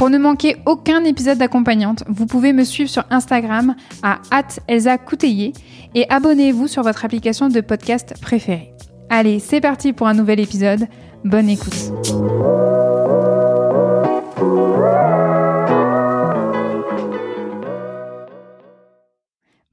Pour ne manquer aucun épisode d'accompagnante, vous pouvez me suivre sur Instagram à Elsa et abonnez-vous sur votre application de podcast préférée. Allez, c'est parti pour un nouvel épisode. Bonne écoute.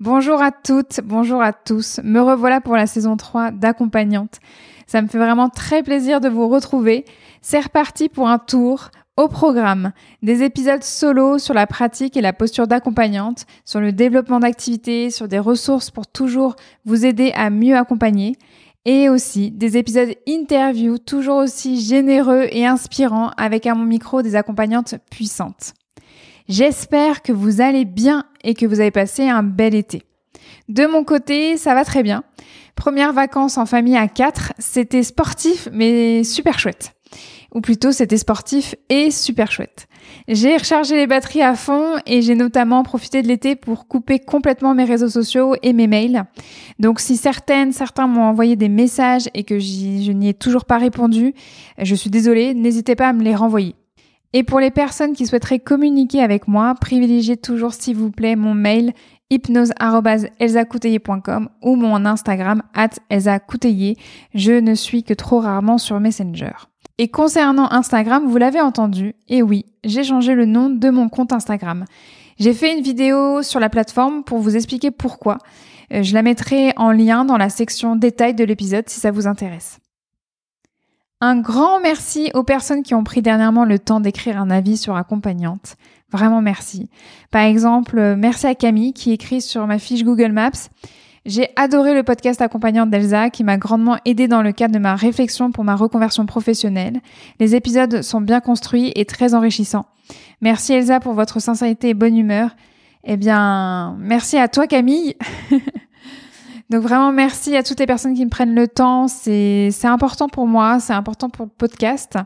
Bonjour à toutes, bonjour à tous. Me revoilà pour la saison 3 d'accompagnante. Ça me fait vraiment très plaisir de vous retrouver. C'est reparti pour un tour au programme. Des épisodes solo sur la pratique et la posture d'accompagnante, sur le développement d'activités, sur des ressources pour toujours vous aider à mieux accompagner. Et aussi des épisodes interview toujours aussi généreux et inspirants avec à mon micro des accompagnantes puissantes. J'espère que vous allez bien et que vous avez passé un bel été. De mon côté, ça va très bien. Première vacances en famille à 4, c'était sportif mais super chouette. Ou plutôt, c'était sportif et super chouette. J'ai rechargé les batteries à fond et j'ai notamment profité de l'été pour couper complètement mes réseaux sociaux et mes mails. Donc si certaines, certains m'ont envoyé des messages et que je n'y ai toujours pas répondu, je suis désolée, n'hésitez pas à me les renvoyer. Et pour les personnes qui souhaiteraient communiquer avec moi, privilégiez toujours s'il vous plaît mon mail hypnose.elsacouteiller.com ou mon Instagram at Je ne suis que trop rarement sur Messenger. Et concernant Instagram, vous l'avez entendu, et oui, j'ai changé le nom de mon compte Instagram. J'ai fait une vidéo sur la plateforme pour vous expliquer pourquoi. Euh, je la mettrai en lien dans la section détails de l'épisode si ça vous intéresse. Un grand merci aux personnes qui ont pris dernièrement le temps d'écrire un avis sur accompagnante. Vraiment merci. Par exemple, euh, merci à Camille qui écrit sur ma fiche Google Maps. J'ai adoré le podcast accompagnante d'Elsa qui m'a grandement aidé dans le cadre de ma réflexion pour ma reconversion professionnelle. Les épisodes sont bien construits et très enrichissants. Merci Elsa pour votre sincérité et bonne humeur. Eh bien, merci à toi Camille. Donc vraiment merci à toutes les personnes qui me prennent le temps. C'est important pour moi, c'est important pour le podcast.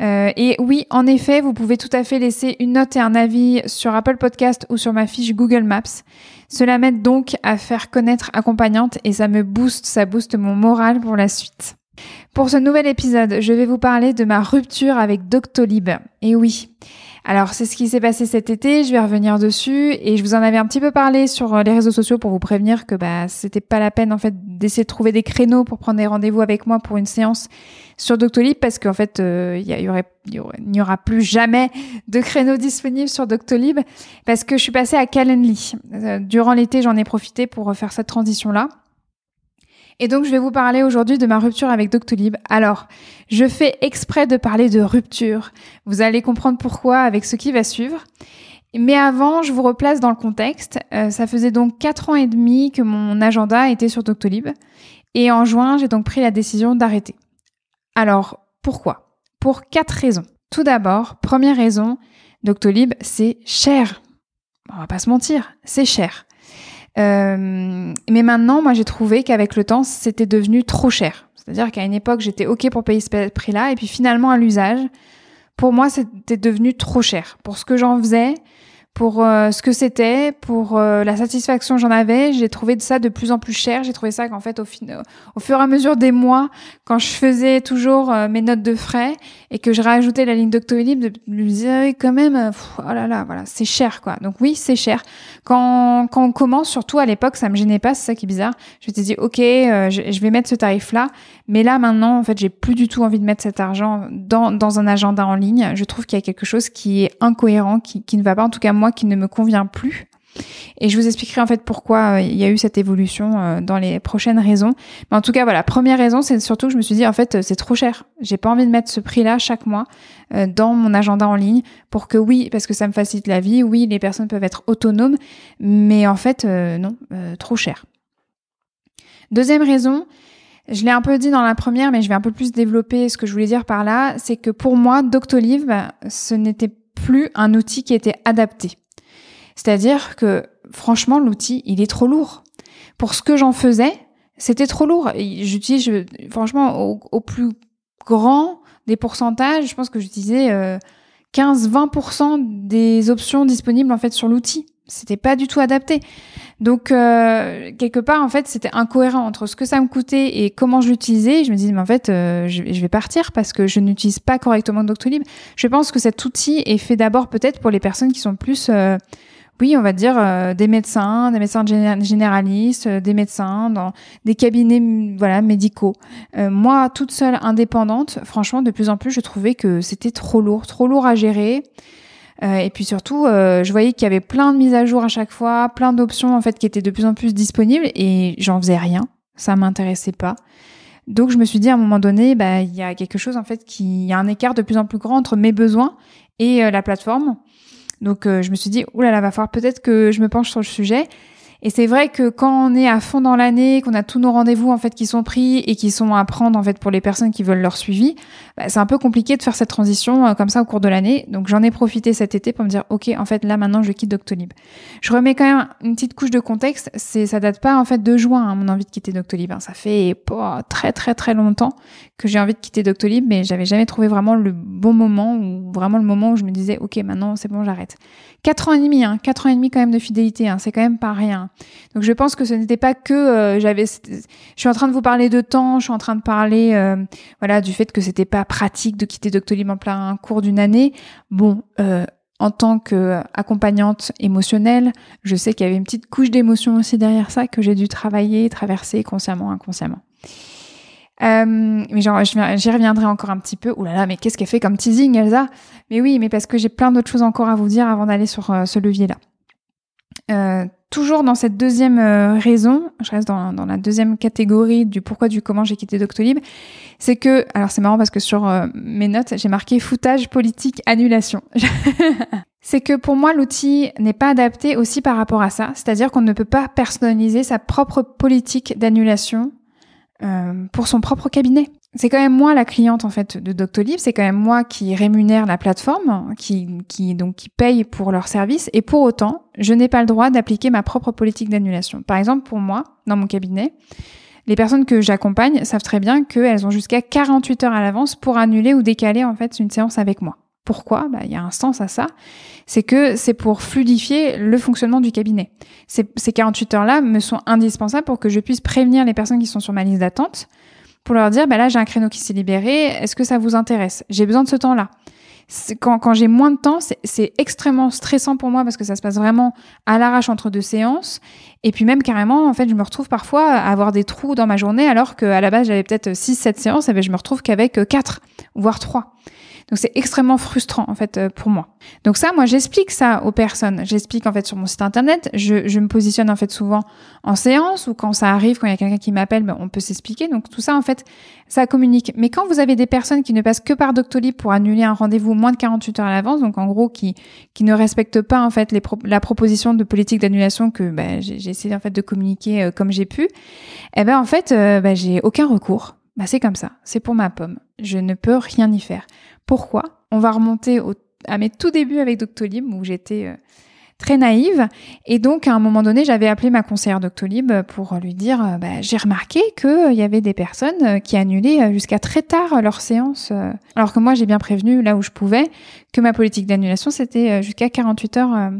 Euh, et oui, en effet, vous pouvez tout à fait laisser une note et un avis sur Apple Podcast ou sur ma fiche Google Maps. Cela m'aide donc à faire connaître accompagnante et ça me booste, ça booste mon moral pour la suite. Pour ce nouvel épisode, je vais vous parler de ma rupture avec Doctolib. Et oui, alors c'est ce qui s'est passé cet été, je vais revenir dessus et je vous en avais un petit peu parlé sur euh, les réseaux sociaux pour vous prévenir que bah c'était pas la peine en fait d'essayer de trouver des créneaux pour prendre des rendez-vous avec moi pour une séance sur Doctolib parce qu'en fait euh, il y, aurait il n'y aura plus jamais de créneaux disponibles sur Doctolib parce que je suis passée à Calendly. Euh, durant l'été, j'en ai profité pour faire cette transition là. Et donc, je vais vous parler aujourd'hui de ma rupture avec Doctolib. Alors, je fais exprès de parler de rupture. Vous allez comprendre pourquoi avec ce qui va suivre. Mais avant, je vous replace dans le contexte. Euh, ça faisait donc quatre ans et demi que mon agenda était sur Doctolib. Et en juin, j'ai donc pris la décision d'arrêter. Alors, pourquoi? Pour quatre raisons. Tout d'abord, première raison, Doctolib, c'est cher. On va pas se mentir, c'est cher. Euh, mais maintenant, moi, j'ai trouvé qu'avec le temps, c'était devenu trop cher. C'est-à-dire qu'à une époque, j'étais OK pour payer ce prix-là, et puis finalement, à l'usage, pour moi, c'était devenu trop cher. Pour ce que j'en faisais, pour euh, ce que c'était, pour euh, la satisfaction que j'en avais. J'ai trouvé ça de plus en plus cher. J'ai trouvé ça qu'en fait, au, au fur et à mesure des mois, quand je faisais toujours euh, mes notes de frais et que je rajoutais la ligne Doctolib, de me dire quand même, oh là là, voilà, c'est cher quoi. Donc oui, c'est cher. Quand, quand on commence, surtout à l'époque, ça me gênait pas, c'est ça qui est bizarre. Je m'étais dit, ok, je, je, vais mettre ce tarif-là, mais là maintenant, en fait, j'ai plus du tout envie de mettre cet argent dans, dans un agenda en ligne. Je trouve qu'il y a quelque chose qui est incohérent, qui, qui ne va pas, en tout cas moi qui ne me convient plus. Et je vous expliquerai en fait pourquoi euh, il y a eu cette évolution euh, dans les prochaines raisons. Mais en tout cas, voilà, première raison, c'est surtout que je me suis dit en fait c'est trop cher. J'ai pas envie de mettre ce prix-là chaque mois dans mon agenda en ligne pour que oui, parce que ça me facilite la vie, oui, les personnes peuvent être autonomes, mais en fait non, trop cher. Deuxième raison, je l'ai un peu dit dans la première, mais je vais un peu plus développer ce que je voulais dire par là, c'est que pour moi, Doctolib, ce n'était plus un outil qui était adapté. C'est-à-dire que franchement, l'outil, il est trop lourd. Pour ce que j'en faisais, c'était trop lourd. J'utilise, franchement, au, plus grand des pourcentages, je pense que j'utilisais euh, 15-20% des options disponibles en fait sur l'outil. C'était pas du tout adapté. Donc euh, quelque part en fait c'était incohérent entre ce que ça me coûtait et comment je l'utilisais. Je me disais mais en fait euh, je, vais partir parce que je n'utilise pas correctement Doctolib. Je pense que cet outil est fait d'abord peut-être pour les personnes qui sont plus euh, oui, on va dire euh, des médecins, des médecins généralistes, euh, des médecins dans des cabinets voilà médicaux. Euh, moi, toute seule indépendante, franchement, de plus en plus, je trouvais que c'était trop lourd, trop lourd à gérer. Et puis surtout, je voyais qu'il y avait plein de mises à jour à chaque fois, plein d'options en fait qui étaient de plus en plus disponibles et j'en faisais rien. Ça m'intéressait pas. Donc je me suis dit à un moment donné, bah il y a quelque chose en fait qui, il y a un écart de plus en plus grand entre mes besoins et la plateforme. Donc euh, je me suis dit, oulala, va falloir peut-être que je me penche sur le sujet. Et c'est vrai que quand on est à fond dans l'année, qu'on a tous nos rendez-vous en fait qui sont pris et qui sont à prendre en fait pour les personnes qui veulent leur suivi, bah, c'est un peu compliqué de faire cette transition euh, comme ça au cours de l'année. Donc j'en ai profité cet été pour me dire ok en fait là maintenant je quitte Doctolib. Je remets quand même une petite couche de contexte. C'est ça date pas en fait de juin hein, mon envie de quitter Doctolib. Hein. Ça fait très très très longtemps que j'ai envie de quitter Doctolib, mais j'avais jamais trouvé vraiment le bon moment ou vraiment le moment où je me disais ok maintenant c'est bon j'arrête. Quatre ans et demi, hein, quatre ans et demi quand même de fidélité, hein, c'est quand même pas rien. Donc je pense que ce n'était pas que euh, j'avais. Je suis en train de vous parler de temps, je suis en train de parler, euh, voilà, du fait que c'était pas pratique de quitter Doctolib en plein cours d'une année. Bon. Euh, en tant qu'accompagnante émotionnelle, je sais qu'il y avait une petite couche d'émotion aussi derrière ça que j'ai dû travailler, traverser consciemment, inconsciemment. Euh, mais genre, j'y reviendrai encore un petit peu. Ouh là là, mais qu'est-ce qu'elle fait comme teasing, Elsa? Mais oui, mais parce que j'ai plein d'autres choses encore à vous dire avant d'aller sur euh, ce levier-là. Euh, toujours dans cette deuxième euh, raison, je reste dans, dans, la deuxième catégorie du pourquoi du comment j'ai quitté Doctolib, c'est que, alors c'est marrant parce que sur mes notes, j'ai marqué foutage politique annulation. c'est que pour moi, l'outil n'est pas adapté aussi par rapport à ça, c'est-à-dire qu'on ne peut pas personnaliser sa propre politique d'annulation euh, pour son propre cabinet. C'est quand même moi la cliente en fait de Doctolib, c'est quand même moi qui rémunère la plateforme, qui, qui donc qui paye pour leur service, et pour autant, je n'ai pas le droit d'appliquer ma propre politique d'annulation. Par exemple, pour moi, dans mon cabinet, les personnes que j'accompagne savent très bien qu'elles ont jusqu'à 48 heures à l'avance pour annuler ou décaler en fait une séance avec moi. Pourquoi bah, Il y a un sens à ça. C'est que c'est pour fluidifier le fonctionnement du cabinet. Ces, ces 48 heures-là me sont indispensables pour que je puisse prévenir les personnes qui sont sur ma liste d'attente pour leur dire, bah là, j'ai un créneau qui s'est libéré, est-ce que ça vous intéresse? J'ai besoin de ce temps-là. Quand, quand j'ai moins de temps, c'est extrêmement stressant pour moi parce que ça se passe vraiment à l'arrache entre deux séances. Et puis même carrément, en fait, je me retrouve parfois à avoir des trous dans ma journée alors qu'à la base, j'avais peut-être 6-7 séances, et bien je me retrouve qu'avec 4, voire 3. Donc c'est extrêmement frustrant en fait euh, pour moi. Donc ça, moi j'explique ça aux personnes. J'explique en fait sur mon site internet. Je, je, me positionne en fait souvent en séance ou quand ça arrive, quand il y a quelqu'un qui m'appelle, ben, on peut s'expliquer. Donc tout ça en fait, ça communique. Mais quand vous avez des personnes qui ne passent que par Doctolib pour annuler un rendez-vous moins de 48 heures à l'avance, donc en gros qui qui ne respectent pas en fait les la proposition de politique d'annulation que ben, j'ai essayé en fait de communiquer euh, comme j'ai pu, eh ben en fait euh, ben, j'ai aucun recours. Ben, c'est comme ça, c'est pour ma pomme. Je ne peux rien y faire. Pourquoi? On va remonter à mes tout débuts avec Doctolib où j'étais euh, très naïve et donc à un moment donné j'avais appelé ma conseillère Doctolib pour lui dire euh, bah, j'ai remarqué qu'il y avait des personnes euh, qui annulaient jusqu'à très tard leur séance alors que moi j'ai bien prévenu là où je pouvais que ma politique d'annulation c'était jusqu'à 48 heures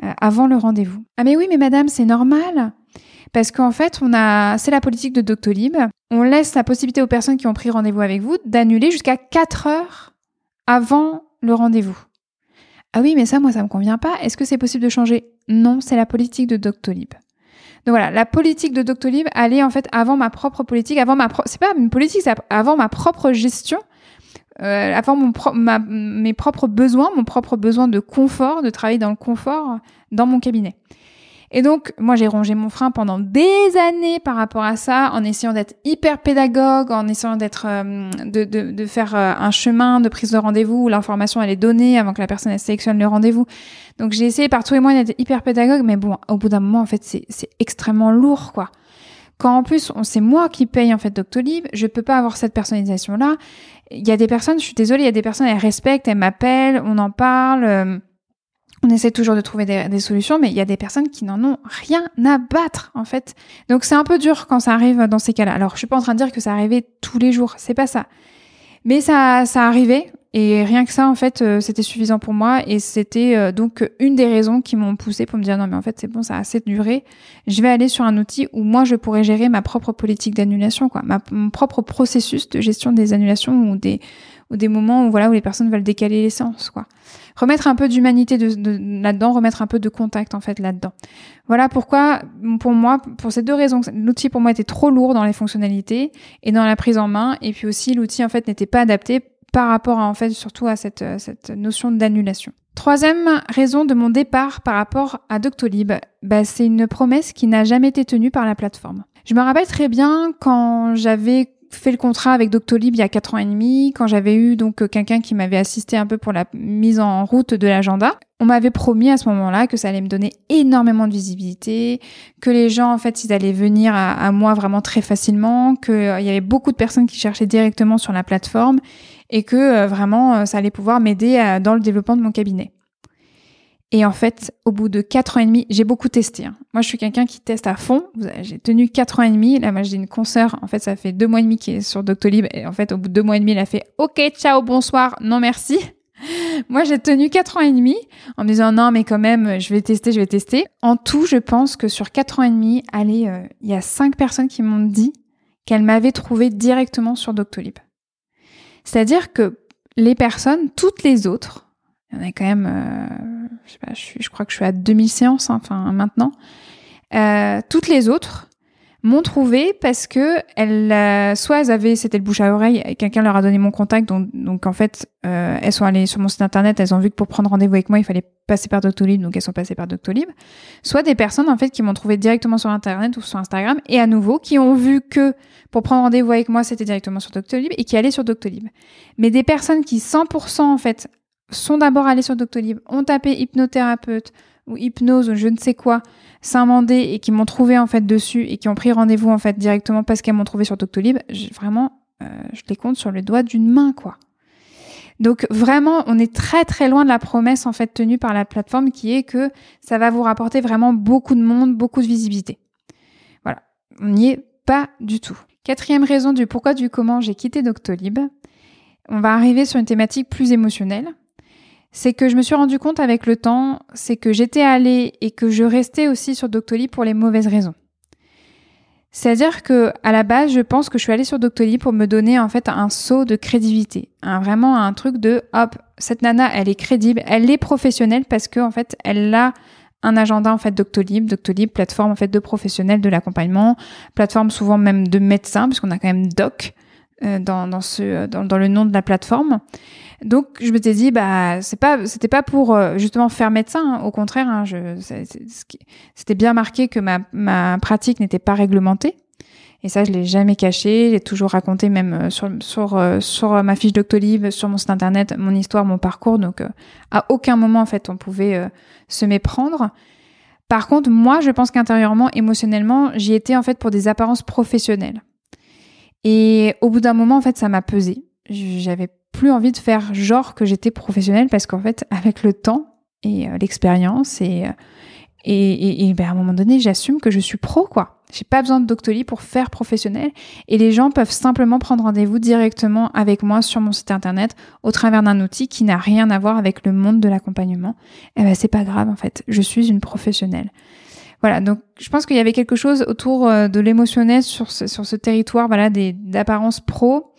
avant le rendez-vous. Ah mais oui mais madame c'est normal parce qu'en fait, on a, c'est la politique de Doctolib. On laisse la possibilité aux personnes qui ont pris rendez-vous avec vous d'annuler jusqu'à 4 heures avant le rendez-vous. Ah oui, mais ça, moi, ça me convient pas. Est-ce que c'est possible de changer? Non, c'est la politique de Doctolib. Donc voilà, la politique de Doctolib allait en fait avant ma propre politique, avant ma c'est pas une politique, c'est avant ma propre gestion, euh, avant mon mes propres besoins, mon propre besoin de confort, de travailler dans le confort dans mon cabinet. Et donc, moi, j'ai rongé mon frein pendant des années par rapport à ça, en essayant d'être hyper pédagogue, en essayant d'être, euh, de, de, de, faire euh, un chemin de prise de rendez-vous où l'information elle est donnée avant que la personne elle sélectionne le rendez-vous. Donc, j'ai essayé par tous les moyens d'être hyper pédagogue, mais bon, au bout d'un moment, en fait, c'est, extrêmement lourd, quoi. Quand en plus, c'est moi qui paye en fait Doctolib, je peux pas avoir cette personnalisation là. Il y a des personnes, je suis désolée, il y a des personnes, elles respectent, elles m'appellent, on en parle. Euh, on essaie toujours de trouver des, solutions, mais il y a des personnes qui n'en ont rien à battre, en fait. Donc c'est un peu dur quand ça arrive dans ces cas-là. Alors je suis pas en train de dire que ça arrivait tous les jours, c'est pas ça. Mais ça, ça arrivait, et rien que ça, en fait, euh, c'était suffisant pour moi. Et c'était euh, donc une des raisons qui m'ont poussé pour me dire non, mais en fait, c'est bon, ça a assez duré. Je vais aller sur un outil où moi, je pourrais gérer ma propre politique d'annulation, quoi, mon propre processus de gestion des annulations ou des, ou des moments où, voilà, où les personnes veulent décaler les séances, quoi. Remettre un peu d'humanité de, de, là-dedans, remettre un peu de contact, en fait, là-dedans. Voilà pourquoi, pour moi, pour ces deux raisons, l'outil pour moi était trop lourd dans les fonctionnalités et dans la prise en main. Et puis aussi, l'outil, en fait, n'était pas adapté par rapport à, en fait, surtout à cette, euh, cette notion d'annulation. Troisième raison de mon départ par rapport à Doctolib, bah, c'est une promesse qui n'a jamais été tenue par la plateforme. Je me rappelle très bien quand j'avais fait le contrat avec Doctolib il y a quatre ans et demi, quand j'avais eu donc quelqu'un qui m'avait assisté un peu pour la mise en route de l'agenda. On m'avait promis à ce moment-là que ça allait me donner énormément de visibilité, que les gens en fait ils allaient venir à, moi vraiment très facilement, qu'il y avait beaucoup de personnes qui cherchaient directement sur la plateforme et que euh, vraiment euh, ça allait pouvoir m'aider dans le développement de mon cabinet. Et en fait, au bout de quatre ans et demi, j'ai beaucoup testé. Hein. Moi, je suis quelqu'un qui teste à fond. J'ai tenu quatre ans et demi. Là, moi, j'ai une consoeur. En fait, ça fait deux mois et demi qui est sur Doctolib. Et en fait, au bout de deux mois et demi, elle a fait OK, ciao, bonsoir, non merci. Moi, j'ai tenu quatre ans et demi en me disant non, mais quand même, je vais tester, je vais tester. En tout, je pense que sur quatre ans et demi, allez, euh, il y a cinq personnes qui m'ont dit qu'elles m'avaient trouvé directement sur Doctolib. C'est-à-dire que les personnes, toutes les autres, il y en a quand même, euh, je, sais pas, je, crois que je suis à 2000 séances, hein, enfin maintenant, euh, toutes les autres m'ont trouvé parce que elles, euh, soit elles avaient, c'était le bouche à oreille, quelqu'un leur a donné mon contact, donc, en fait, elles sont allées sur mon site internet, elles ont vu que pour prendre rendez-vous avec moi, il fallait passer par Doctolib, donc elles sont passées par Doctolib. Soit des personnes en fait qui m'ont trouvé directement sur internet ou sur Instagram, et à nouveau qui ont vu que pour prendre rendez-vous avec moi, c'était directement sur Doctolib et qui allaient sur Doctolib. Mais des personnes qui 100% en fait sont d'abord allées sur Doctolib, ont tapé hypnothérapeute ou hypnose ou je ne sais quoi, Saint-Mandé et qui m'ont trouvé en fait dessus et qui ont pris rendez-vous en fait directement parce qu'elles m'ont trouvé sur Doctolib, vraiment, euh, je les compte sur le doigt d'une main quoi. Donc vraiment, on est très très loin de la promesse en fait tenue par la plateforme qui est que ça va vous rapporter vraiment beaucoup de monde, beaucoup de visibilité. Voilà, on n'y est pas du tout. Quatrième raison du pourquoi du comment j'ai quitté Doctolib. On va arriver sur une thématique plus émotionnelle c'est que je me suis rendu compte avec le temps, c'est que j'étais allée et que je restais aussi sur Doctolib pour les mauvaises raisons. C'est-à-dire que à la base, je pense que je suis allée sur Doctolib pour me donner en fait un saut de crédibilité, vraiment un truc de hop, cette nana, elle est crédible, elle est professionnelle parce que en fait, elle a un agenda en fait Doctolib, Doctolib plateforme en fait de professionnels de l'accompagnement, plateforme souvent même de médecins puisqu'on a quand même doc euh, dans, ce dans le nom de la plateforme. Donc je me suis dit bah c'est pas c'était pas pour euh, justement faire médecin hein. au contraire hein, je c'était bien marqué que ma ma pratique n'était pas réglementée. Et ça je l'ai jamais caché. J'ai toujours raconté même euh, sur sur euh, sur ma fiche Doctolib sur mon site internet mon histoire mon parcours. Donc à aucun moment en fait on pouvait se méprendre. Par contre moi je pense qu'intérieurement émotionnellement j'y étais en fait pour des apparences professionnelles. Et au bout d'un moment en fait ça m'a pesé j'avais plus envie de faire genre que j'étais professionnelle parce qu'en fait, avec le temps et euh, l'expérience et, euh, et, et, ben, à un moment donné, j'assume que je suis pro, quoi. J'ai pas besoin de Doctolib pour faire professionnel et les gens peuvent simplement prendre rendez-vous directement avec moi sur mon site internet au travers d'un outil qui n'a rien à voir avec le monde de l'accompagnement. Et eh ben, c'est pas grave, en fait. Je suis une professionnelle. Voilà, donc je pense qu'il y avait quelque chose autour euh, de l'émotionnel sur ce, sur ce territoire, voilà, d'apparence pro.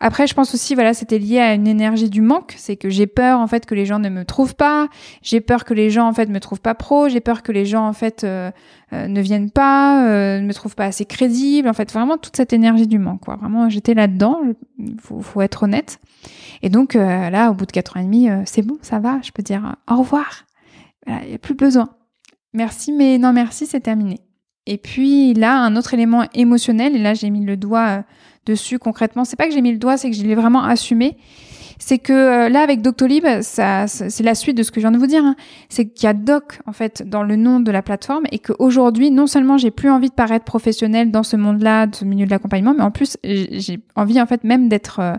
Après, je pense aussi, voilà, c'était lié à une énergie du manque. C'est que j'ai peur, en fait, que les gens ne me trouvent pas. J'ai peur que les gens, en fait, me trouvent pas pro. J'ai peur que les gens, en fait, euh, euh, ne viennent pas, euh, ne me trouvent pas assez crédible. En fait, vraiment toute cette énergie du manque. Vraiment, j'étais là-dedans. Faut, faut être honnête. Et donc, là, au bout de quatre ans et demi, c'est bon, ça va. Je peux dire au revoir. Il n'y a plus besoin. merci, mais non merci, c'est terminé. Et puis là, un autre élément émotionnel, et là j'ai mis le doigt dessus concrètement, c'est pas que j'ai mis le doigt, c'est que je l'ai vraiment assumé, c'est que euh, là avec Doctolib, ça, c'est la suite de ce que je viens de vous dire, hein. c'est qu'il y a Doc en fait dans le nom de la plateforme et qu'aujourd'hui, non seulement j'ai plus envie de paraître professionnelle dans ce monde-là, de ce milieu de l'accompagnement, mais en plus j'ai envie en fait même d'être euh,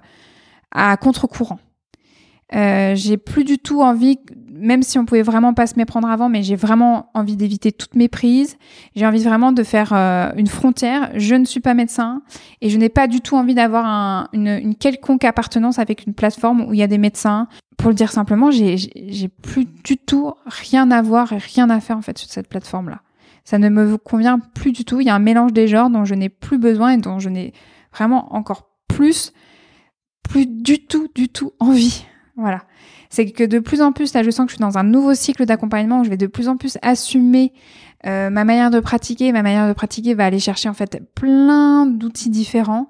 à contre-courant. Euh, j'ai plus du tout envie, même si on pouvait vraiment pas se méprendre avant, mais j'ai vraiment envie d'éviter toutes mes prises. J'ai envie vraiment de faire euh, une frontière. Je ne suis pas médecin et je n'ai pas du tout envie d'avoir un, une, une, quelconque appartenance avec une plateforme où il y a des médecins. Pour le dire simplement, j'ai plus du tout rien à voir et rien à faire en fait sur cette plateforme-là. Ça ne me convient plus du tout. Il y a un mélange des genres dont je n'ai plus besoin et dont je n'ai vraiment encore plus, plus du tout, du tout envie. Voilà. C'est que de plus en plus, là, je sens que je suis dans un nouveau cycle d'accompagnement où je vais de plus en plus assumer euh, ma manière de pratiquer. Ma manière de pratiquer va aller chercher en fait plein d'outils différents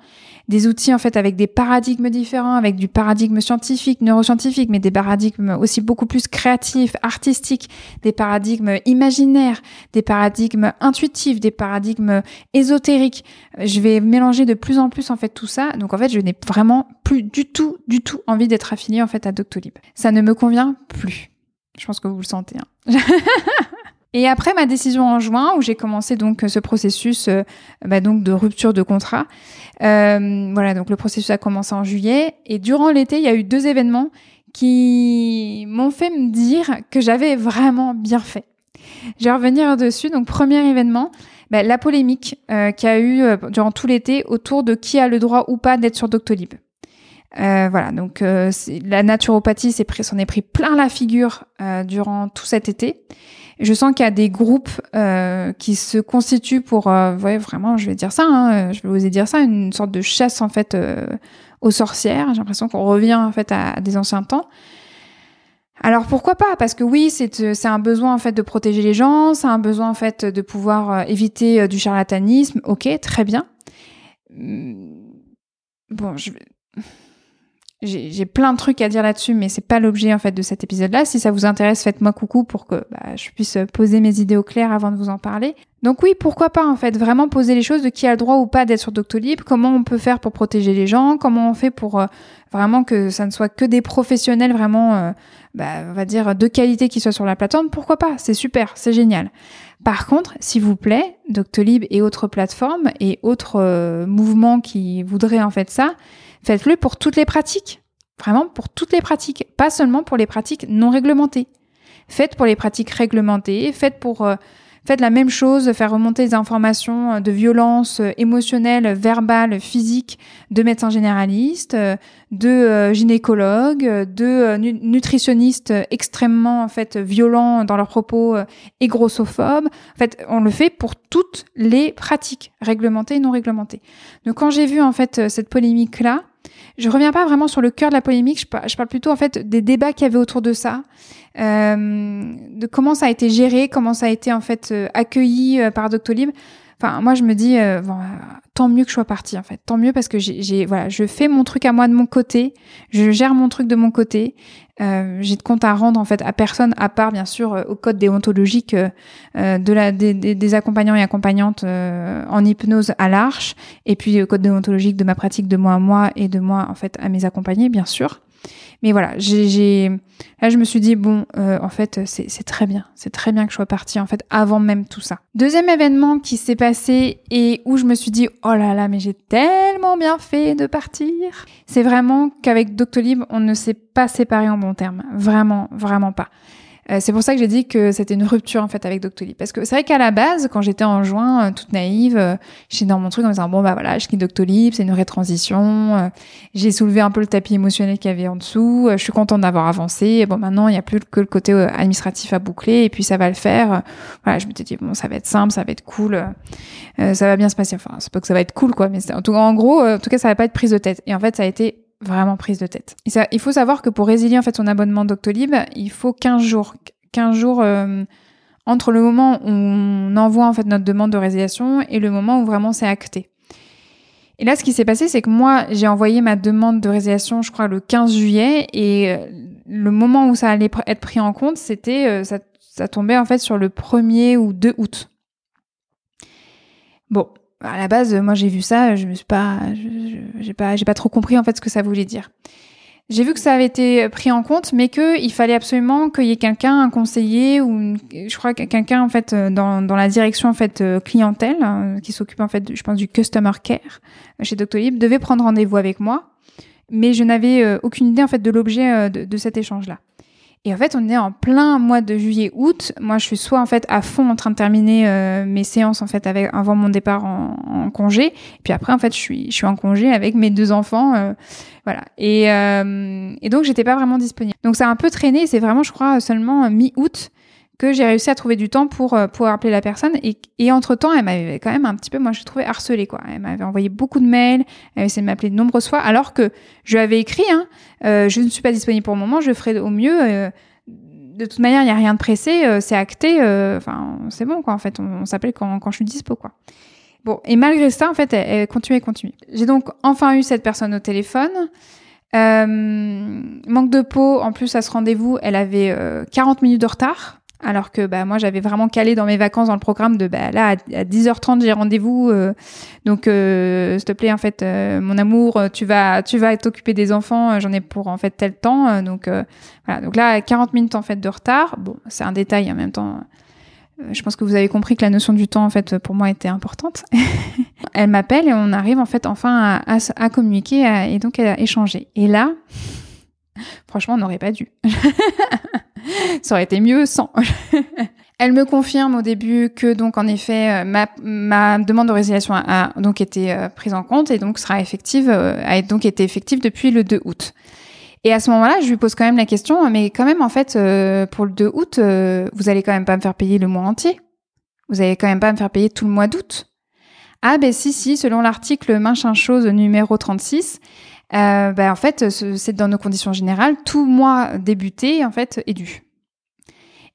des outils en fait avec des paradigmes différents, avec du paradigme scientifique, neuroscientifique, mais des paradigmes aussi beaucoup plus créatifs, artistiques, des paradigmes imaginaires, des paradigmes intuitifs, des paradigmes ésotériques. Je vais mélanger de plus en plus en fait tout ça. Donc en fait, je n'ai vraiment plus du tout, du tout envie d'être affiliée en fait à Doctolib. Ne me convient plus. Je pense que vous le sentez. Hein. Et après ma décision en juin, où j'ai commencé donc ce processus euh, bah, donc de rupture de contrat, euh, voilà donc le processus a commencé en juillet. Et durant l'été, il y a eu deux événements qui m'ont fait me dire que j'avais vraiment bien fait. Je vais revenir dessus. Donc premier événement, bah, la polémique euh, qu'il y a eu euh, durant tout l'été autour de qui a le droit ou pas d'être sur Doctolib. Euh, voilà, donc euh, la naturopathie s'en est pris plein la figure durant tout cet été. Je sens qu'il y a des groupes euh, qui se constituent pour, euh, ouais, vraiment, je vais dire ça, hein, je vais oser dire ça, une sorte de chasse en fait euh, aux sorcières. J'ai l'impression qu'on revient en fait à, des anciens temps. Alors pourquoi pas? Parce que oui, c'est un besoin en fait de protéger les gens, c'est un besoin en fait de pouvoir euh, éviter du charlatanisme. Ok, très bien. Hum, bon, je j'ai plein de trucs à dire là-dessus, mais c'est pas l'objet en fait de cet épisode-là. Si ça vous intéresse, faites-moi coucou pour que bah, je puisse poser mes idées au clair avant de vous en parler. Donc oui, pourquoi pas en fait vraiment poser les choses de qui a le droit ou pas d'être sur Doctolib, comment on peut faire pour protéger les gens, comment on fait pour euh, vraiment que ça ne soit que des professionnels vraiment, euh, bah, on va dire de qualité qui soient sur la plateforme. Pourquoi pas C'est super, c'est génial. Par contre, s'il vous plaît, Doctolib et autres plateformes et autres euh, mouvements qui voudraient en fait ça Faites-le pour toutes les pratiques. Vraiment pour toutes les pratiques, pas seulement pour les pratiques non réglementées. Faites pour les pratiques réglementées, faites pour euh, faites la même chose, faire remonter des informations euh, de violence euh, émotionnelle, verbale, physique de médecins généralistes, de gynécologues, de nutritionnistes extrêmement en fait violents dans leurs propos et grossophobes. En fait, on le fait pour toutes les pratiques réglementées et non réglementées. Donc quand j'ai vu en fait cette polémique là, je reviens pas vraiment sur le cœur de la polémique, je, parle plutôt en fait des débats qu'il y avait autour de ça, euh, de comment ça a été géré, comment ça a été en fait euh, accueilli euh, par Doctolib. Enfin, moi, je me dis, euh, bon, tant mieux que je sois partie, en fait. Tant mieux parce que j'ai, voilà, je fais mon truc à moi de mon côté, je gère mon truc de mon côté. Euh, j'ai de compte à rendre, en fait, à personne, à part, bien sûr, euh, au code déontologique de la, des, des, accompagnants et accompagnantes en hypnose à l'arche, et puis au code déontologique de ma pratique de moi à moi et de moi, en fait, à mes accompagnés, bien sûr. Mais voilà, j'ai, là je me suis dit bon, euh, en fait c'est très bien, c'est très bien que je sois partie en fait avant même tout ça. Deuxième événement qui s'est passé et où je me suis dit oh là là mais j'ai tellement bien fait de partir. C'est vraiment qu'avec Doctolib on ne s'est pas séparé en bon termes, vraiment vraiment pas. Euh, c'est pour ça que j'ai dit que c'était une rupture en fait avec Doctolib. Parce que c'est vrai qu'à la base, quand j'étais en juin, euh, toute naïve, euh, j'étais dans mon truc en me disant bon bah voilà, je quitte Doctolib, c'est une rétransition. j'ai soulevé un peu le tapis émotionnel qu'il y avait en dessous. je suis contente d'avoir avancé. bon maintenant, il n'y a plus que le côté administratif à boucler et puis ça va le faire. voilà, je me suis dit bon ça va être simple, ça va être cool, ça va bien se passer. Enfin, c'est pas que ça va être cool quoi, mais en tout en gros, en tout cas ça va pas être prise de tête. Et en fait, ça a été vraiment prise de tête. il faut savoir que pour résilier en fait son abonnement Doctolib, il faut 15 jours. 15 jours euh, entre le moment où on envoie en fait notre demande de résiliation et le moment où vraiment c'est acté. Et là, ce qui s'est passé, c'est que moi, j'ai envoyé ma demande de résiliation, je crois, le 15 juillet, et euh, le moment où ça allait être pris en compte, c'était, euh, ça, ça tombait en fait sur le 1er ou 2 août. Bon, à la base, moi j'ai vu ça, je me suis pas, j'ai pas, j'ai pas trop compris en fait ce que ça voulait dire. J'ai vu que ça avait été pris en compte, mais qu'il fallait absolument qu'il y ait quelqu'un, un conseiller ou je crois quelqu'un en fait dans, dans la direction en fait clientèle hein, qui s'occupe en fait, je pense du customer care chez Doctolib devait prendre rendez-vous avec moi, mais je n'avais euh, aucune idée en fait de l'objet euh, de, de, cet échange là. Et en fait, on est en plein mois de juillet-août. Moi, je suis soit en fait à fond en train de terminer euh, mes séances en fait avec avant mon départ en, en, congé, puis après en fait, je suis je suis en congé avec mes deux enfants, euh, voilà. Et, euh, et donc j'étais pas vraiment disponible. Donc ça a un peu traîné. C'est vraiment, je crois, seulement mi-août que j'ai réussi à trouver du temps pour euh, pouvoir appeler la personne. Et, et entre-temps, elle m'avait quand même un petit peu, moi je trouvais harcelée, quoi. Elle m'avait envoyé beaucoup de mails, elle essayé de m'appeler de nombreuses fois, alors que je lui avais écrit, hein, euh, je ne suis pas disponible pour le moment, je ferai au mieux. Euh, de toute manière, il n'y a rien de pressé, euh, c'est acté, euh, enfin, c'est bon, quoi, en fait, on, on s'appelle quand, quand je suis dispo, quoi. Bon, et malgré ça, en fait, elle, elle continuait, continuait. J'ai donc enfin eu cette personne au téléphone. Euh, manque de peau, en plus à ce rendez-vous, elle avait 40 minutes de retard alors que bah moi j'avais vraiment calé dans mes vacances dans le programme de bah là à, 10h30 j'ai rendez-vous euh, donc euh, s'il te plaît en fait euh, mon amour tu vas tu vas t'occuper des enfants j'en ai pour en fait tel temps donc voilà. Donc là 40 minutes en fait de retard. Bon c'est un détail en même temps je pense que vous avez compris que la notion du temps en fait pour moi était importante. Elle m'appelle et on arrive en fait enfin à, à, à communiquer et donc à échanger. Et là franchement on n'aurait pas dû ça aurait été mieux sans. Elle me confirme au début que donc en effet euh, ma, ma demande de résiliation a, donc été euh, prise en compte et donc sera effective euh, a donc été effective depuis le 2 août. Et à ce moment-là, je lui pose quand même la question mais quand même en fait pour le 2 août, vous allez quand même pas me faire payer le mois entier. Vous allez quand même pas me faire payer tout le mois d'août. Ah ben si si, selon l'article machin chose numéro 36, euh, ben en fait, c'est dans nos conditions générales, tout mois débuté en fait est dû.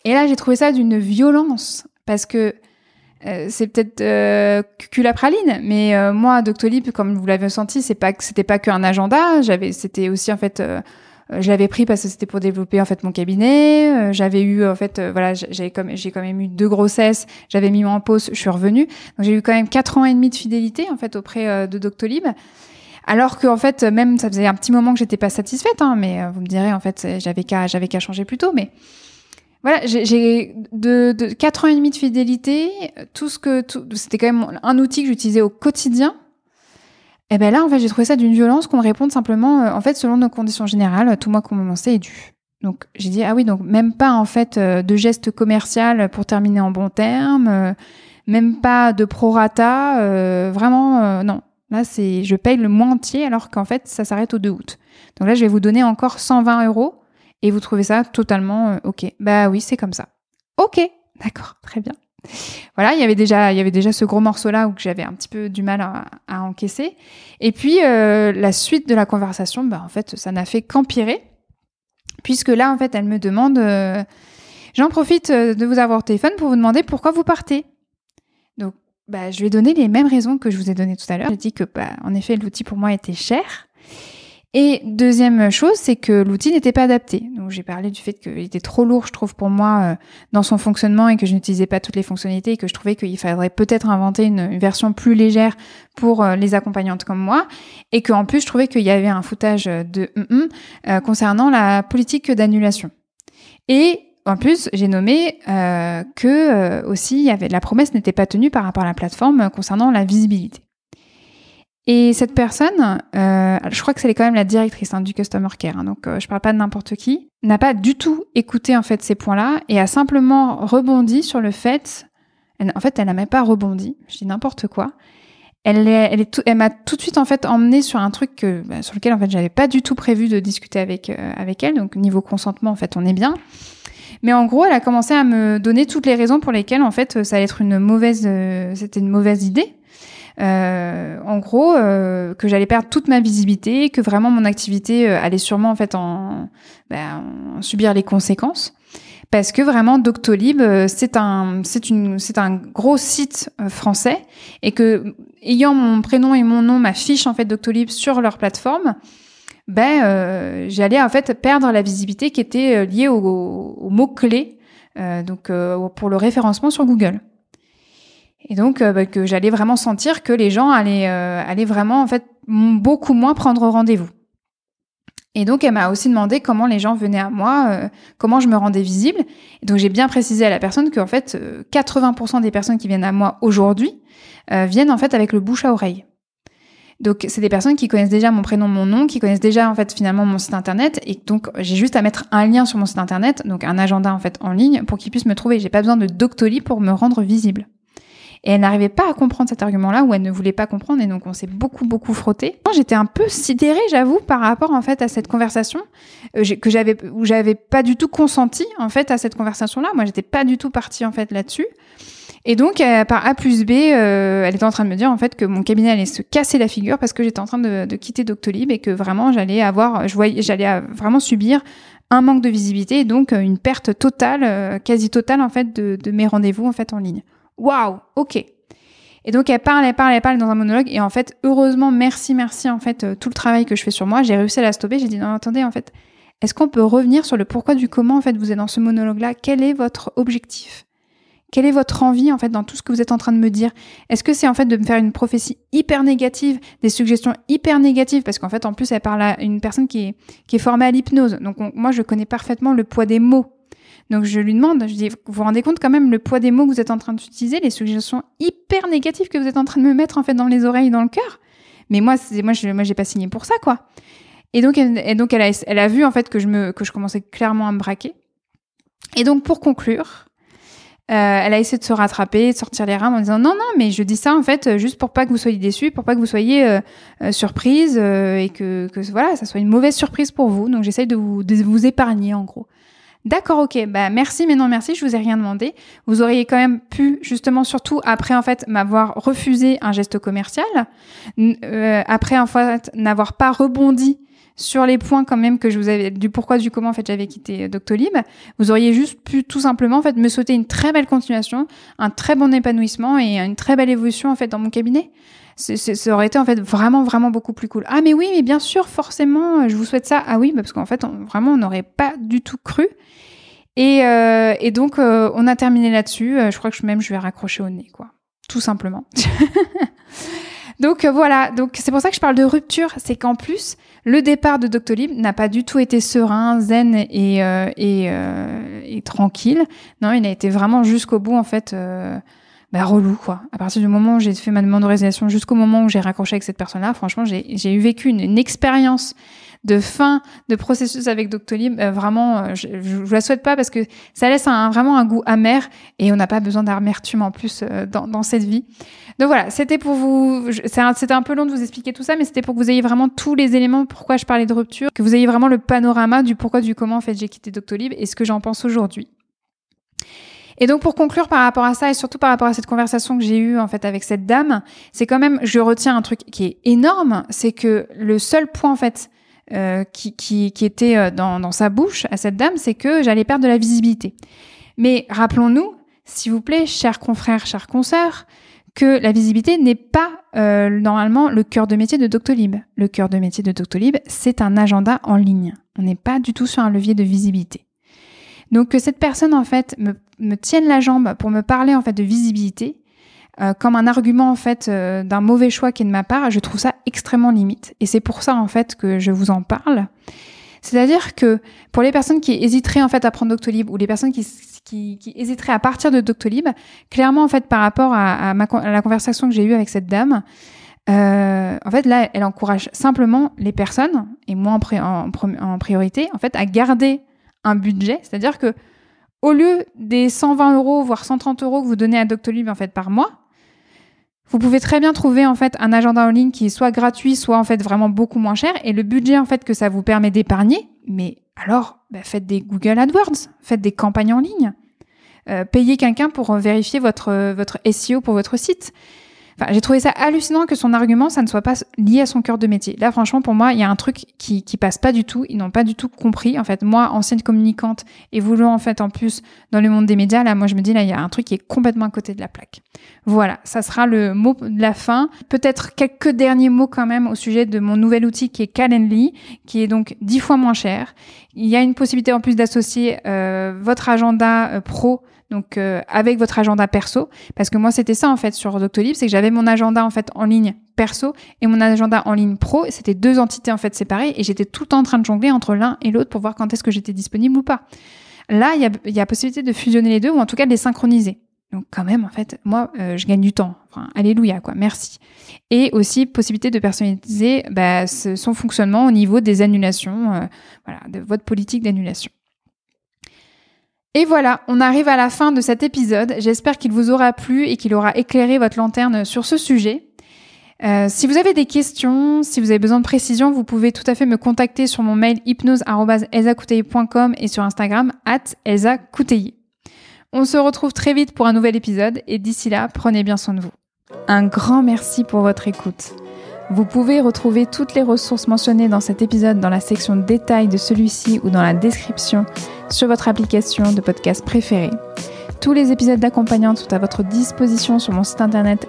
Et là, j'ai trouvé ça d'une violence parce que euh, c'est peut-être euh, la praline, mais euh, moi, Doctolib, comme vous l'avez senti, c'est pas c'était pas qu'un agenda. J'avais, c'était aussi en fait, euh, je l'avais pris parce que c'était pour développer en fait mon cabinet. J'avais eu en fait, voilà, j'ai quand même eu deux grossesses. J'avais mis en pause, je suis revenue. Donc j'ai eu quand même quatre ans et demi de fidélité en fait auprès de Doctolib. Alors que en fait, même ça faisait un petit moment que j'étais pas satisfaite, hein, mais euh, vous me direz en fait, j'avais qu'à j'avais qu'à changer plus tôt, mais voilà, j'ai de, de 4 ans et demi de fidélité, tout ce que c'était quand même un outil que j'utilisais au quotidien. Et ben là, en fait, j'ai trouvé ça d'une violence qu'on me réponde simplement, euh, en fait, selon nos conditions générales, tout mois lançait est dû. Donc j'ai dit ah oui, donc même pas en fait euh, de geste commercial pour terminer en bon terme, même pas de prorata, vraiment non. Là, c'est je paye le mois entier alors qu'en fait, ça s'arrête au 2 août. Donc là, je vais vous donner encore 120 euros et vous trouvez ça totalement euh, OK. Bah oui, c'est comme ça. OK, d'accord, très bien. Voilà, il y avait déjà, il y avait déjà ce gros morceau-là où j'avais un petit peu du mal à, encaisser. Et puis, euh, la suite de la conversation, bah, en fait, ça n'a fait qu'empirer. Puisque là, en fait, elle me demande... Euh, J'en profite de vous avoir au téléphone pour vous demander pourquoi vous partez. Bah, je lui ai donné les mêmes raisons que je vous ai données tout à l'heure. J'ai dit que, bah, en effet, l'outil pour moi était cher. Et deuxième chose, c'est que l'outil n'était pas adapté. Donc j'ai parlé du fait qu'il était trop lourd, je trouve, pour moi euh, dans son fonctionnement et que je n'utilisais pas toutes les fonctionnalités et que je trouvais qu'il faudrait peut-être inventer une, version plus légère pour euh, les accompagnantes comme moi. Et qu'en plus, je trouvais qu'il y avait un foutage de mm euh, concernant la politique d'annulation. Et en plus, j'ai nommé euh, que euh, aussi avait la promesse n'était pas tenue par rapport à la plateforme concernant la visibilité. Et cette personne, euh, je crois que c'est quand même la directrice hein, du customer care, hein, donc je parle pas de n'importe qui, n'a pas du tout écouté en fait ces points-là et a simplement rebondi sur le fait, en fait, elle n'a même pas rebondi, je dis n'importe quoi. Elle, est, m'a tout de suite en fait emmené sur un truc bah, sur lequel en fait j'avais pas du tout prévu de discuter avec avec elle. Donc niveau consentement, en fait, on est bien. Mais en gros, elle a commencé à me donner toutes les raisons pour lesquelles en fait ça allait être une mauvaise, euh, c'était une mauvaise idée euh, en gros, euh, que j'allais perdre toute ma visibilité, que vraiment mon activité euh, allait sûrement en fait en, ben, en, subir les conséquences. Parce que vraiment, Doctolib, euh, c'est un, c'est une, c'est un gros site euh, français et que ayant mon prénom et mon nom, ma fiche en fait Doctolib sur leur plateforme, ben j'allais en fait perdre la visibilité qui était liée aux, aux mots clés donc pour le référencement sur Google. Et donc bah, que j'allais vraiment sentir que les gens allaient, allaient vraiment en fait beaucoup moins prendre rendez-vous. Et donc, elle m'a aussi demandé comment les gens venaient à moi, euh, comment je me rendais visible. Et donc, j'ai bien précisé à la personne qu'en fait, 80% euh, des personnes qui viennent à moi aujourd'hui euh, viennent en fait avec le bouche à oreille. Donc, c'est des personnes qui connaissent déjà mon prénom, mon nom, qui connaissent déjà en fait finalement mon site internet. Et donc, j'ai juste à mettre un lien sur mon site internet, donc un agenda en fait en ligne, pour qu'ils puissent me trouver. J'ai pas besoin de Doctolib pour me rendre visible. Et elle n'arrivait pas à comprendre cet argument-là, ou elle ne voulait pas comprendre, et donc on s'est beaucoup, beaucoup frotté. J'étais un peu sidérée, j'avoue, par rapport en fait à cette conversation euh, que j'avais, où j'avais pas du tout consenti en fait à cette conversation-là. Moi, j'étais pas du tout partie en fait là-dessus. Et donc, euh, par A plus B, euh, elle était en train de me dire en fait que mon cabinet allait se casser la figure parce que j'étais en train de, quitter Doctolib et que vraiment j'allais avoir, j'allais vraiment subir un manque de visibilité et donc une perte totale, quasi totale en fait de, mes rendez-vous en fait en ligne. Waouh, ok. Et donc elle parle, elle parle, elle parle dans un monologue. Et en fait, heureusement, merci, merci en fait euh, tout le travail que je fais sur moi. J'ai réussi à la stopper. J'ai dit non, attendez, en fait, est-ce qu'on peut revenir sur le pourquoi du comment en fait vous êtes dans ce monologue-là? Quel est votre objectif? Quelle est votre envie en fait dans tout ce que vous êtes en train de me dire? Est-ce que c'est en fait de me faire une prophétie hyper négative, des suggestions hyper négatives? Parce qu'en fait, en plus, elle parle à une personne qui est qui est formée à l'hypnose. Donc moi, je connais parfaitement le poids des mots donc je lui demande, je dis, vous vous rendez compte quand même le poids des mots que vous êtes en train d'utiliser, les suggestions hyper négatives que vous êtes en train de me mettre en fait dans les oreilles, dans le cœur? Mais moi, moi, je, moi, j'ai pas signé pour ça, quoi. Et donc, elle, et donc, elle a, elle a vu en fait que je me, que je commençais clairement à me braquer. Et donc, pour conclure, elle a essayé de se rattraper, de sortir les rames en disant non, non, mais je dis ça en fait juste pour pas que vous soyez déçus, pour pas que vous soyez euh, euh surprise euh, et que, que voilà, ça soit une mauvaise surprise pour vous. Donc j'essaye de vous, de vous épargner en gros. D'accord, ok, bah merci, mais non merci, je vous ai rien demandé. Vous auriez quand même pu, justement, surtout après en fait m'avoir refusé un geste commercial, euh, après en fait n'avoir pas rebondi sur les points quand même que je vous avais du pourquoi du comment en fait j'avais quitté euh, Doctolib, vous auriez juste pu tout simplement en fait me sauter une très belle continuation, un très bon épanouissement et une très belle évolution en fait dans mon cabinet. ça aurait été en fait vraiment vraiment beaucoup plus cool. Ah mais oui, mais bien sûr, forcément, je vous souhaite ça. Ah oui, parce qu'en fait, vraiment, on n'aurait pas du tout cru. Et, euh, et donc, euh, on a terminé là-dessus. je crois que même je vais raccrocher au nez, quoi. Tout simplement. donc voilà, donc c'est pour ça que je parle de rupture, c'est qu'en plus, le départ de Doctolib n'a pas du tout été serein, zen et, euh, et, euh, et, tranquille. Non, il a été vraiment jusqu'au bout, en fait, euh, bah, relou, quoi. À partir du moment où j'ai fait ma demande de résiliation jusqu'au moment où j'ai raccroché avec cette personne-là, franchement, j'ai eu vécu une, une expérience de fin de processus avec Doctolib, euh, vraiment, euh, je, je, la souhaite pas parce que ça laisse un, vraiment un goût amer et on n'a pas besoin d'amertume en plus euh, dans, dans, cette vie. Donc voilà, c'était pour vous, c'était un peu long de vous expliquer tout ça, mais c'était pour que vous ayez vraiment tous les éléments pourquoi je parlais de rupture, que vous ayez vraiment le panorama du pourquoi, du comment en fait j'ai quitté Doctolib et ce que j'en pense aujourd'hui. Et donc pour conclure par rapport à ça et surtout par rapport à cette conversation que j'ai eue en fait avec cette dame, c'est quand même je retiens un truc qui est énorme, c'est que le seul point en fait euh, qui, qui, qui, était euh, dans, dans, sa bouche à cette dame, c'est que j'allais perdre de la visibilité. Mais rappelons-nous, s'il vous plaît, chers confrères, chers consoeurs, que la visibilité n'est pas euh, normalement le cœur de métier de Doctolib. Le cœur de métier de Doctolib, c'est un agenda en ligne. On n'est pas du tout sur un levier de visibilité. Donc que cette personne en fait me, me tienne la jambe pour me parler en fait de visibilité, euh, comme un argument en fait euh, d'un mauvais choix qui est de ma part, je trouve ça extrêmement limite. Et c'est pour ça en fait que je vous en parle. C'est-à-dire que pour les personnes qui hésiteraient en fait à prendre Doctolib ou les personnes qui, hésiteraient à partir de Doctolib, clairement en fait par rapport à, la conversation que j'ai eue avec cette dame, euh, en fait là elle encourage simplement les personnes et moi en, en, en priorité en fait à garder un budget, c'est-à-dire que au lieu des 120 euros voire 130 euros que vous donnez à Doctolib en fait par mois, vous pouvez très bien trouver en fait un agenda en ligne qui est soit gratuit, soit en fait vraiment beaucoup moins cher. Et le budget en fait que ça vous permet d'épargner, mais alors bah, faites des Google AdWords, faites des campagnes en ligne, euh, payez quelqu'un pour vérifier votre votre SEO pour votre site. Enfin, j'ai trouvé ça hallucinant que son argument, ça ne soit pas lié à son cœur de métier. Là, franchement, pour moi, il y a un truc qui, qui passe pas du tout. Ils n'ont pas du tout compris. En fait, moi, ancienne communicante et voulant en fait en plus dans le monde des médias, là, moi, je me dis là, il y a un truc qui est complètement à côté de la plaque. Voilà, ça sera le mot de la fin. Peut-être quelques derniers mots quand même au sujet de mon nouvel outil qui est Calendly, qui est donc dix fois moins cher. Il y a une possibilité en plus d'associer euh, votre agenda euh, pro donc euh, avec votre agenda perso parce que moi c'était ça en fait sur Doctolib c'est que j'avais mon agenda en fait en ligne perso et mon agenda en ligne pro c'était deux entités en fait séparées et j'étais tout le temps en train de jongler entre l'un et l'autre pour voir quand est-ce que j'étais disponible ou pas là il y a, possibilité de fusionner les deux ou en tout cas de les synchroniser donc quand même, en fait, moi, euh, je gagne du temps. Alléluia, quoi. Merci. Et aussi possibilité de personnaliser bah, son fonctionnement au niveau des annulations, euh, voilà, de votre politique d'annulation. Et voilà, on arrive à la fin de cet épisode. J'espère qu'il vous aura plu et qu'il aura éclairé votre lanterne sur ce sujet. Euh, si vous avez des questions, si vous avez besoin de précision, vous pouvez tout à fait me contacter sur mon mail hypnose.com et sur Instagram at on se retrouve très vite pour un nouvel épisode et d'ici là, prenez bien soin de vous. Un grand merci pour votre écoute. Vous pouvez retrouver toutes les ressources mentionnées dans cet épisode dans la section détails de celui-ci ou dans la description sur votre application de podcast préférée. Tous les épisodes d'accompagnante sont à votre disposition sur mon site internet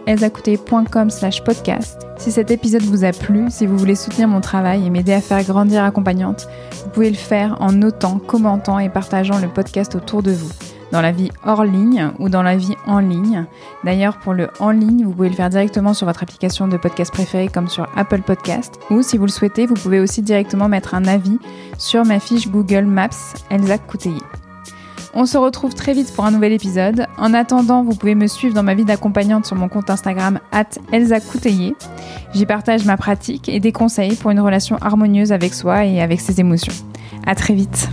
slash podcast. Si cet épisode vous a plu, si vous voulez soutenir mon travail et m'aider à faire grandir accompagnante, vous pouvez le faire en notant, commentant et partageant le podcast autour de vous dans la vie hors ligne ou dans la vie en ligne. D'ailleurs, pour le en ligne, vous pouvez le faire directement sur votre application de podcast préférée comme sur Apple Podcast. Ou si vous le souhaitez, vous pouvez aussi directement mettre un avis sur ma fiche Google Maps Elsa Couteillé. On se retrouve très vite pour un nouvel épisode. En attendant, vous pouvez me suivre dans ma vie d'accompagnante sur mon compte Instagram Elsa Couteillé. J'y partage ma pratique et des conseils pour une relation harmonieuse avec soi et avec ses émotions. À très vite.